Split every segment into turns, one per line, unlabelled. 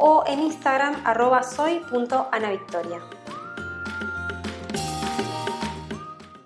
o en Instagram arroba soy.anavictoria.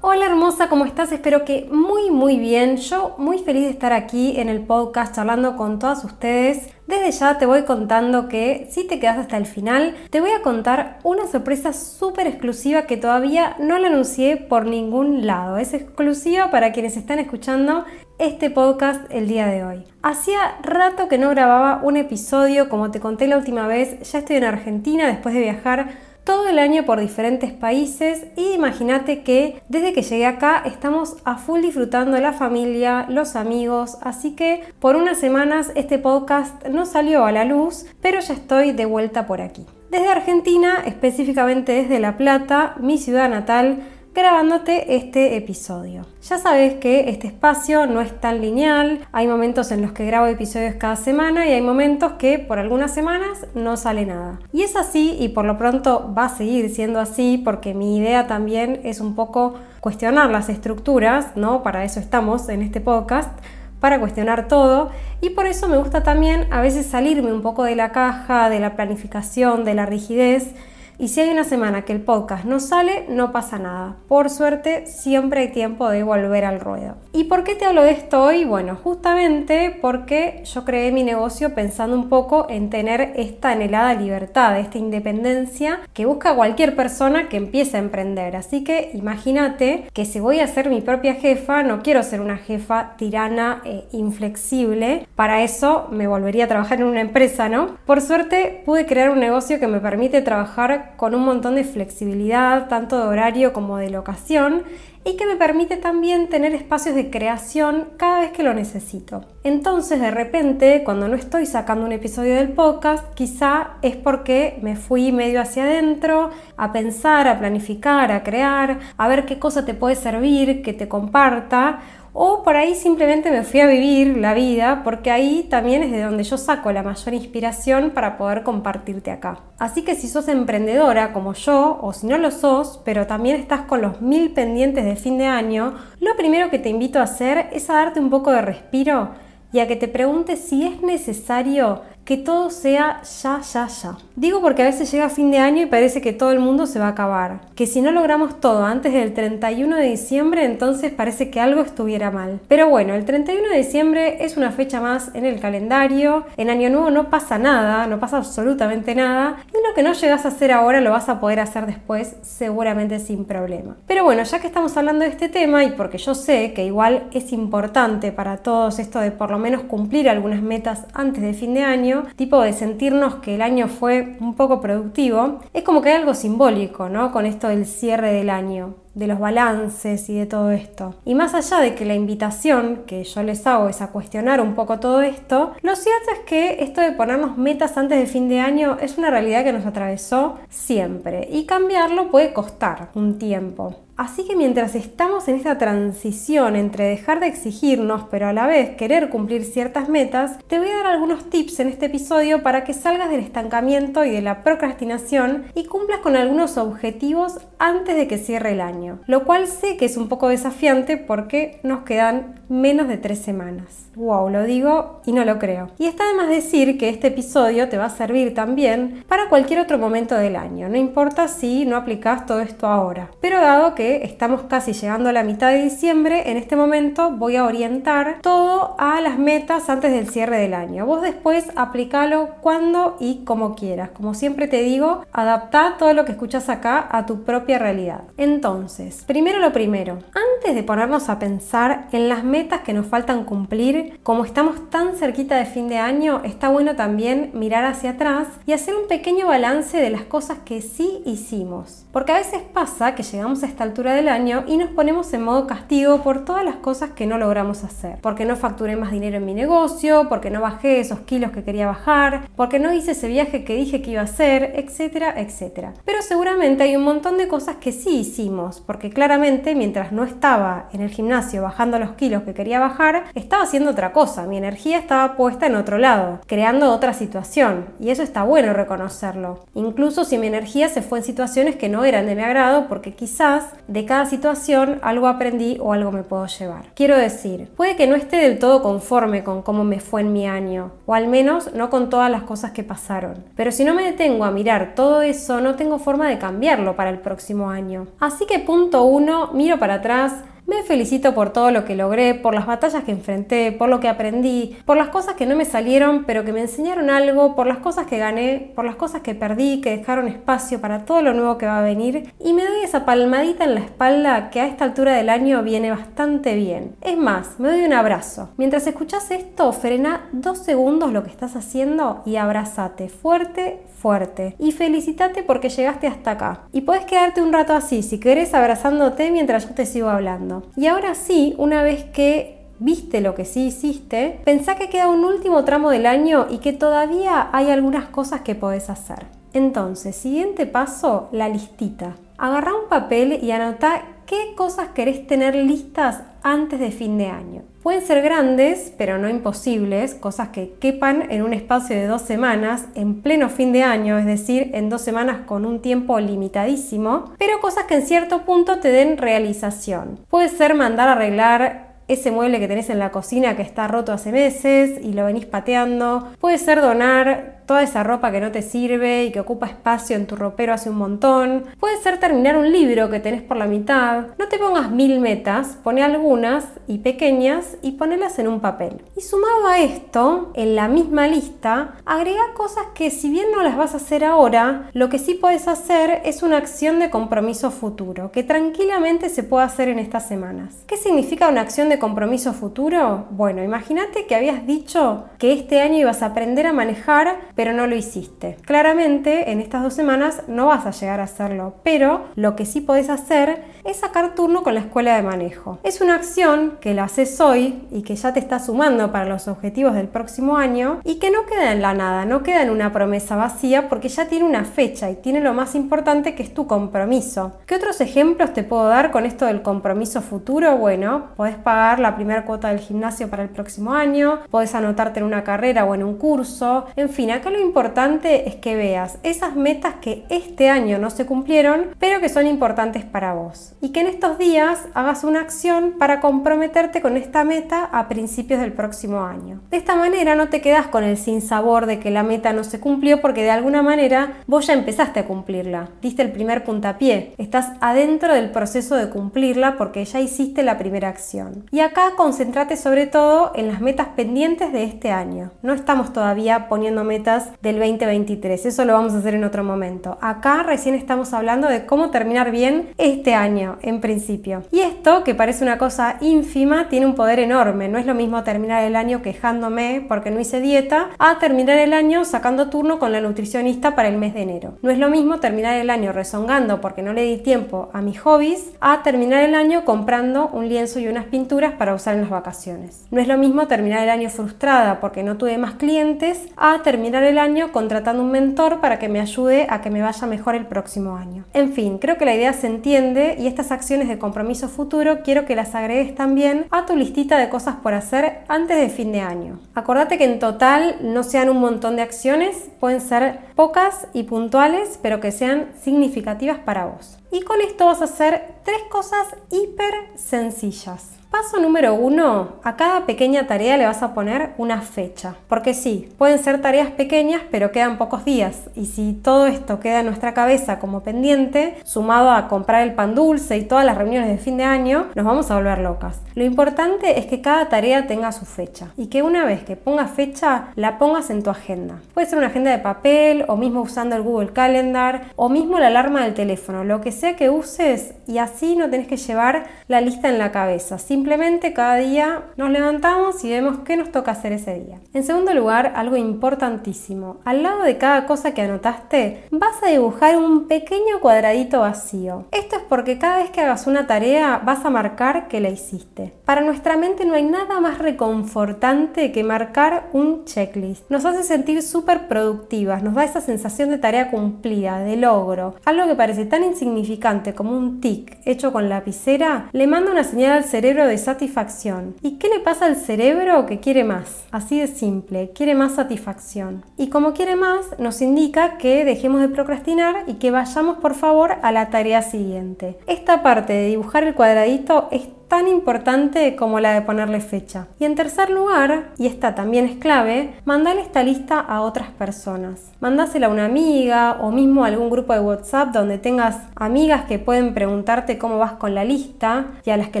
Hola hermosa, ¿cómo estás? Espero que muy muy bien. Yo muy feliz de estar aquí en el podcast charlando con todas ustedes. Desde ya te voy contando que si te quedas hasta el final, te voy a contar una sorpresa súper exclusiva que todavía no la anuncié por ningún lado. Es exclusiva para quienes están escuchando este podcast el día de hoy. Hacía rato que no grababa un episodio, como te conté la última vez, ya estoy en Argentina después de viajar todo el año por diferentes países y imagínate que desde que llegué acá estamos a full disfrutando la familia, los amigos, así que por unas semanas este podcast no salió a la luz, pero ya estoy de vuelta por aquí. Desde Argentina, específicamente desde La Plata, mi ciudad natal, grabándote este episodio. Ya sabes que este espacio no es tan lineal, hay momentos en los que grabo episodios cada semana y hay momentos que por algunas semanas no sale nada. Y es así y por lo pronto va a seguir siendo así porque mi idea también es un poco cuestionar las estructuras, ¿no? Para eso estamos en este podcast para cuestionar todo y por eso me gusta también a veces salirme un poco de la caja, de la planificación, de la rigidez y si hay una semana que el podcast no sale, no pasa nada. Por suerte, siempre hay tiempo de volver al ruedo. ¿Y por qué te hablo de esto hoy? Bueno, justamente porque yo creé mi negocio pensando un poco en tener esta anhelada libertad, esta independencia que busca cualquier persona que empiece a emprender. Así que imagínate que si voy a ser mi propia jefa, no quiero ser una jefa tirana e inflexible. Para eso me volvería a trabajar en una empresa, ¿no? Por suerte pude crear un negocio que me permite trabajar con un montón de flexibilidad, tanto de horario como de locación, y que me permite también tener espacios de creación cada vez que lo necesito. Entonces, de repente, cuando no estoy sacando un episodio del podcast, quizá es porque me fui medio hacia adentro a pensar, a planificar, a crear, a ver qué cosa te puede servir, que te comparta o por ahí simplemente me fui a vivir la vida porque ahí también es de donde yo saco la mayor inspiración para poder compartirte acá. Así que si sos emprendedora como yo o si no lo sos, pero también estás con los mil pendientes de fin de año, lo primero que te invito a hacer es a darte un poco de respiro y a que te preguntes si es necesario que todo sea ya, ya, ya. Digo porque a veces llega fin de año y parece que todo el mundo se va a acabar. Que si no logramos todo antes del 31 de diciembre, entonces parece que algo estuviera mal. Pero bueno, el 31 de diciembre es una fecha más en el calendario. En Año Nuevo no pasa nada, no pasa absolutamente nada. Y lo que no llegas a hacer ahora lo vas a poder hacer después, seguramente sin problema. Pero bueno, ya que estamos hablando de este tema y porque yo sé que igual es importante para todos esto de por lo menos cumplir algunas metas antes de fin de año, tipo de sentirnos que el año fue un poco productivo, es como que hay algo simbólico, ¿no? Con esto del cierre del año de los balances y de todo esto. Y más allá de que la invitación que yo les hago es a cuestionar un poco todo esto, lo cierto es que esto de ponernos metas antes de fin de año es una realidad que nos atravesó siempre y cambiarlo puede costar un tiempo. Así que mientras estamos en esta transición entre dejar de exigirnos pero a la vez querer cumplir ciertas metas, te voy a dar algunos tips en este episodio para que salgas del estancamiento y de la procrastinación y cumplas con algunos objetivos antes de que cierre el año. Lo cual sé que es un poco desafiante porque nos quedan menos de tres semanas. Wow, lo digo y no lo creo. Y está de más decir que este episodio te va a servir también para cualquier otro momento del año, no importa si no aplicas todo esto ahora. Pero dado que estamos casi llegando a la mitad de diciembre, en este momento voy a orientar todo a las metas antes del cierre del año. Vos después aplicalo cuando y como quieras. Como siempre te digo, adapta todo lo que escuchas acá a tu propia realidad. Entonces, primero lo primero, antes de ponernos a pensar en las metas que nos faltan cumplir, como estamos tan cerquita de fin de año, está bueno también mirar hacia atrás y hacer un pequeño balance de las cosas que sí hicimos. Porque a veces pasa que llegamos a esta altura del año y nos ponemos en modo castigo por todas las cosas que no logramos hacer. Porque no facturé más dinero en mi negocio, porque no bajé esos kilos que quería bajar, porque no hice ese viaje que dije que iba a hacer, etcétera, etcétera. Pero seguramente hay un montón de cosas que sí hicimos, porque claramente mientras no estaba en el gimnasio bajando los kilos que quería bajar, estaba haciendo otra cosa, mi energía estaba puesta en otro lado, creando otra situación, y eso está bueno reconocerlo. Incluso si mi energía se fue en situaciones que no eran de mi agrado, porque quizás de cada situación algo aprendí o algo me puedo llevar. Quiero decir, puede que no esté del todo conforme con cómo me fue en mi año, o al menos no con todas las cosas que pasaron, pero si no me detengo a mirar todo eso, no tengo forma de cambiarlo para el próximo año. Así que punto uno, miro para atrás, me felicito por todo lo que logré, por las batallas que enfrenté, por lo que aprendí, por las cosas que no me salieron pero que me enseñaron algo, por las cosas que gané, por las cosas que perdí, que dejaron espacio para todo lo nuevo que va a venir y me doy esa palmadita en la espalda que a esta altura del año viene bastante bien. Es más, me doy un abrazo. Mientras escuchas esto, frena dos segundos lo que estás haciendo y abrázate fuerte, fuerte. Y felicítate porque llegaste hasta acá. Y puedes quedarte un rato así, si querés, abrazándote mientras yo te sigo hablando. Y ahora sí, una vez que viste lo que sí hiciste, pensá que queda un último tramo del año y que todavía hay algunas cosas que podés hacer. Entonces, siguiente paso, la listita. Agarra un papel y anota qué cosas querés tener listas antes de fin de año. Pueden ser grandes, pero no imposibles, cosas que quepan en un espacio de dos semanas, en pleno fin de año, es decir, en dos semanas con un tiempo limitadísimo, pero cosas que en cierto punto te den realización. Puede ser mandar a arreglar ese mueble que tenés en la cocina que está roto hace meses y lo venís pateando. Puede ser donar toda esa ropa que no te sirve y que ocupa espacio en tu ropero hace un montón. Puede ser terminar un libro que tenés por la mitad. No te pongas mil metas, pone algunas y pequeñas y ponelas en un papel. Y sumado a esto, en la misma lista, agrega cosas que si bien no las vas a hacer ahora, lo que sí puedes hacer es una acción de compromiso futuro, que tranquilamente se puede hacer en estas semanas. ¿Qué significa una acción de compromiso futuro? Bueno, imagínate que habías dicho que este año ibas a aprender a manejar pero no lo hiciste. Claramente en estas dos semanas no vas a llegar a hacerlo, pero lo que sí podés hacer es sacar turno con la escuela de manejo. Es una acción que la haces hoy y que ya te está sumando para los objetivos del próximo año y que no queda en la nada, no queda en una promesa vacía porque ya tiene una fecha y tiene lo más importante que es tu compromiso. ¿Qué otros ejemplos te puedo dar con esto del compromiso futuro? Bueno, podés pagar la primera cuota del gimnasio para el próximo año, podés anotarte en una carrera o en un curso, en fin, acá lo importante es que veas esas metas que este año no se cumplieron, pero que son importantes para vos. Y que en estos días hagas una acción para comprometerte con esta meta a principios del próximo año. De esta manera no te quedas con el sinsabor de que la meta no se cumplió porque de alguna manera vos ya empezaste a cumplirla. Diste el primer puntapié. Estás adentro del proceso de cumplirla porque ya hiciste la primera acción. Y acá concéntrate sobre todo en las metas pendientes de este año. No estamos todavía poniendo metas del 2023. Eso lo vamos a hacer en otro momento. Acá recién estamos hablando de cómo terminar bien este año, en principio. Y esto, que parece una cosa ínfima, tiene un poder enorme. No es lo mismo terminar el año quejándome porque no hice dieta, a terminar el año sacando turno con la nutricionista para el mes de enero. No es lo mismo terminar el año rezongando porque no le di tiempo a mis hobbies, a terminar el año comprando un lienzo y unas pinturas para usar en las vacaciones. No es lo mismo terminar el año frustrada porque no tuve más clientes, a terminar el año contratando un mentor para que me ayude a que me vaya mejor el próximo año. En fin, creo que la idea se entiende y estas acciones de compromiso futuro quiero que las agregues también a tu listita de cosas por hacer antes de fin de año. Acordate que en total no sean un montón de acciones, pueden ser pocas y puntuales, pero que sean significativas para vos. Y con esto vas a hacer tres cosas hiper sencillas. Paso número uno, a cada pequeña tarea le vas a poner una fecha. Porque sí, pueden ser tareas pequeñas, pero quedan pocos días. Y si todo esto queda en nuestra cabeza como pendiente, sumado a comprar el pan dulce y todas las reuniones de fin de año, nos vamos a volver locas. Lo importante es que cada tarea tenga su fecha. Y que una vez que pongas fecha, la pongas en tu agenda. Puede ser una agenda de papel, o mismo usando el Google Calendar, o mismo la alarma del teléfono. Lo que sea que uses, y así no tenés que llevar la lista en la cabeza Simplemente cada día nos levantamos y vemos qué nos toca hacer ese día. En segundo lugar, algo importantísimo. Al lado de cada cosa que anotaste, vas a dibujar un pequeño cuadradito vacío. Esto es porque cada vez que hagas una tarea vas a marcar que la hiciste. Para nuestra mente no hay nada más reconfortante que marcar un checklist. Nos hace sentir súper productivas, nos da esa sensación de tarea cumplida, de logro. Algo que parece tan insignificante como un tic hecho con lapicera, le manda una señal al cerebro de satisfacción. ¿Y qué le pasa al cerebro que quiere más? Así de simple, quiere más satisfacción. Y como quiere más, nos indica que dejemos de procrastinar y que vayamos por favor a la tarea siguiente. Esta parte de dibujar el cuadradito es tan importante como la de ponerle fecha. Y en tercer lugar, y esta también es clave, mandale esta lista a otras personas. Mandásela a una amiga o mismo a algún grupo de WhatsApp donde tengas amigas que pueden preguntarte cómo vas con la lista y a las que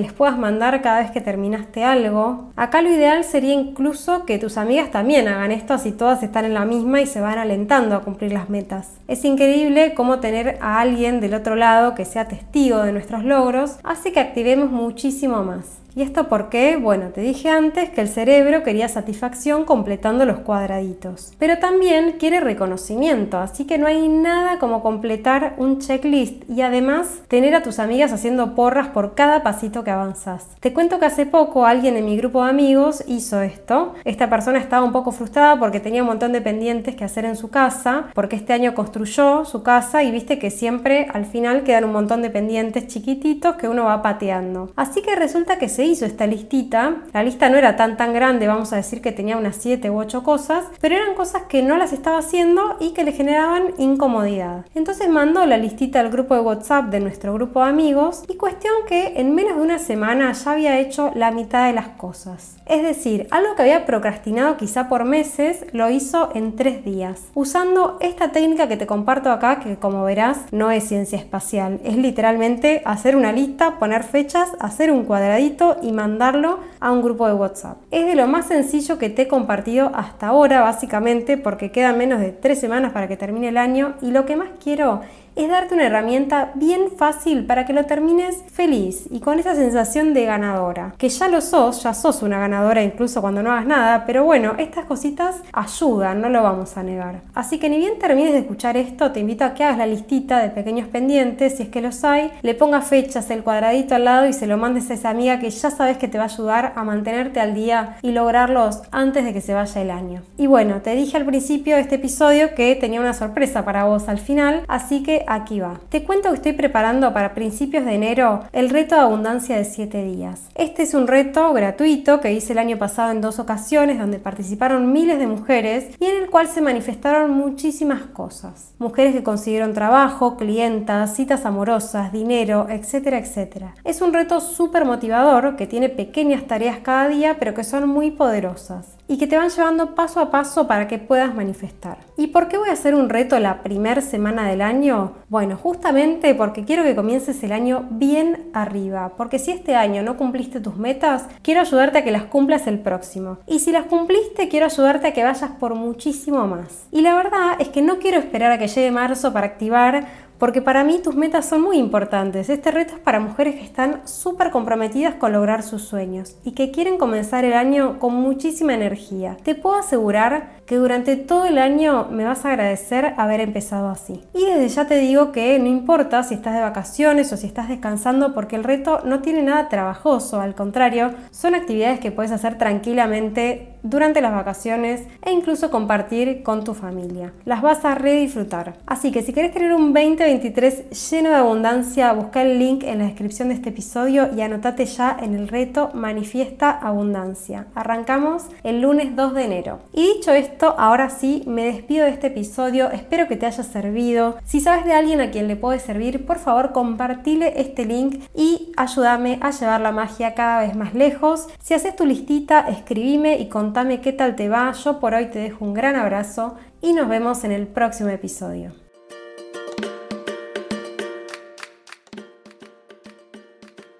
les puedas mandar cada vez que terminaste algo. Acá lo ideal sería incluso que tus amigas también hagan esto así todas están en la misma y se van alentando a cumplir las metas. Es increíble cómo tener a alguien del otro lado que sea testigo de nuestros logros hace que activemos muchísimo más. ¿Y esto por qué? Bueno, te dije antes que el cerebro quería satisfacción completando los cuadraditos, pero también quiere reconocimiento, así que no hay nada como completar un checklist y además tener a tus amigas haciendo porras por cada pasito que avanzas. Te cuento que hace poco alguien en mi grupo de amigos hizo esto. Esta persona estaba un poco frustrada porque tenía un montón de pendientes que hacer en su casa, porque este año construyó su casa y viste que siempre al final quedan un montón de pendientes chiquititos que uno va pateando. Así que resulta que se hizo esta listita. La lista no era tan tan grande, vamos a decir que tenía unas 7 u 8 cosas, pero eran cosas que no las estaba haciendo y que le generaban incomodidad. Entonces mandó la listita al grupo de WhatsApp de nuestro grupo de amigos y cuestión que en menos de una semana ya había hecho la mitad de las cosas. Es decir, algo que había procrastinado quizá por meses, lo hizo en tres días, usando esta técnica que te comparto acá, que como verás no es ciencia espacial, es literalmente hacer una lista, poner fechas, hacer un cuadradito y mandarlo a un grupo de WhatsApp. Es de lo más sencillo que te he compartido hasta ahora, básicamente, porque quedan menos de tres semanas para que termine el año y lo que más quiero es darte una herramienta bien fácil para que lo termines feliz y con esa sensación de ganadora. Que ya lo sos, ya sos una ganadora incluso cuando no hagas nada, pero bueno, estas cositas ayudan, no lo vamos a negar. Así que ni bien termines de escuchar esto, te invito a que hagas la listita de pequeños pendientes, si es que los hay, le pongas fechas, el cuadradito al lado y se lo mandes a esa amiga que ya sabes que te va a ayudar a mantenerte al día y lograrlos antes de que se vaya el año. Y bueno, te dije al principio de este episodio que tenía una sorpresa para vos al final, así que aquí va. Te cuento que estoy preparando para principios de enero el reto de abundancia de 7 días. Este es un reto gratuito que hice el año pasado en dos ocasiones donde participaron miles de mujeres y en el cual se manifestaron muchísimas cosas. Mujeres que consiguieron trabajo, clientas, citas amorosas, dinero, etcétera, etcétera. Es un reto súper motivador que tiene pequeñas tareas cada día pero que son muy poderosas y que te van llevando paso a paso para que puedas manifestar. ¿Y por qué voy a hacer un reto la primera semana del año? Bueno, justamente porque quiero que comiences el año bien arriba, porque si este año no cumpliste tus metas, quiero ayudarte a que las cumplas el próximo. Y si las cumpliste, quiero ayudarte a que vayas por muchísimo más. Y la verdad es que no quiero esperar a que llegue marzo para activar porque para mí tus metas son muy importantes. Este reto es para mujeres que están súper comprometidas con lograr sus sueños y que quieren comenzar el año con muchísima energía. Te puedo asegurar que durante todo el año me vas a agradecer haber empezado así. Y desde ya te digo que no importa si estás de vacaciones o si estás descansando porque el reto no tiene nada trabajoso, al contrario, son actividades que puedes hacer tranquilamente durante las vacaciones e incluso compartir con tu familia. Las vas a redisfrutar. Así que si quieres tener un 2023 lleno de abundancia, busca el link en la descripción de este episodio y anotate ya en el reto Manifiesta Abundancia. Arrancamos el lunes 2 de enero. Y dicho esto, ahora sí, me despido de este episodio. Espero que te haya servido. Si sabes de alguien a quien le puede servir, por favor compartile este link y ayúdame a llevar la magia cada vez más lejos. Si haces tu listita, escribime y contame qué tal te va. Yo por hoy te dejo un gran abrazo y nos vemos en el próximo episodio.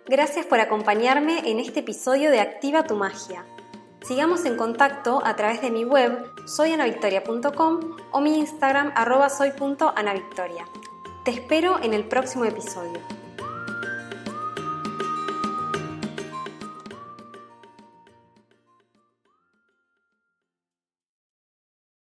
Gracias por acompañarme en este episodio de Activa tu Magia. Sigamos en contacto a través de mi web soyanavictoria.com o mi Instagram arroba soy.anavictoria. Te espero en el próximo episodio.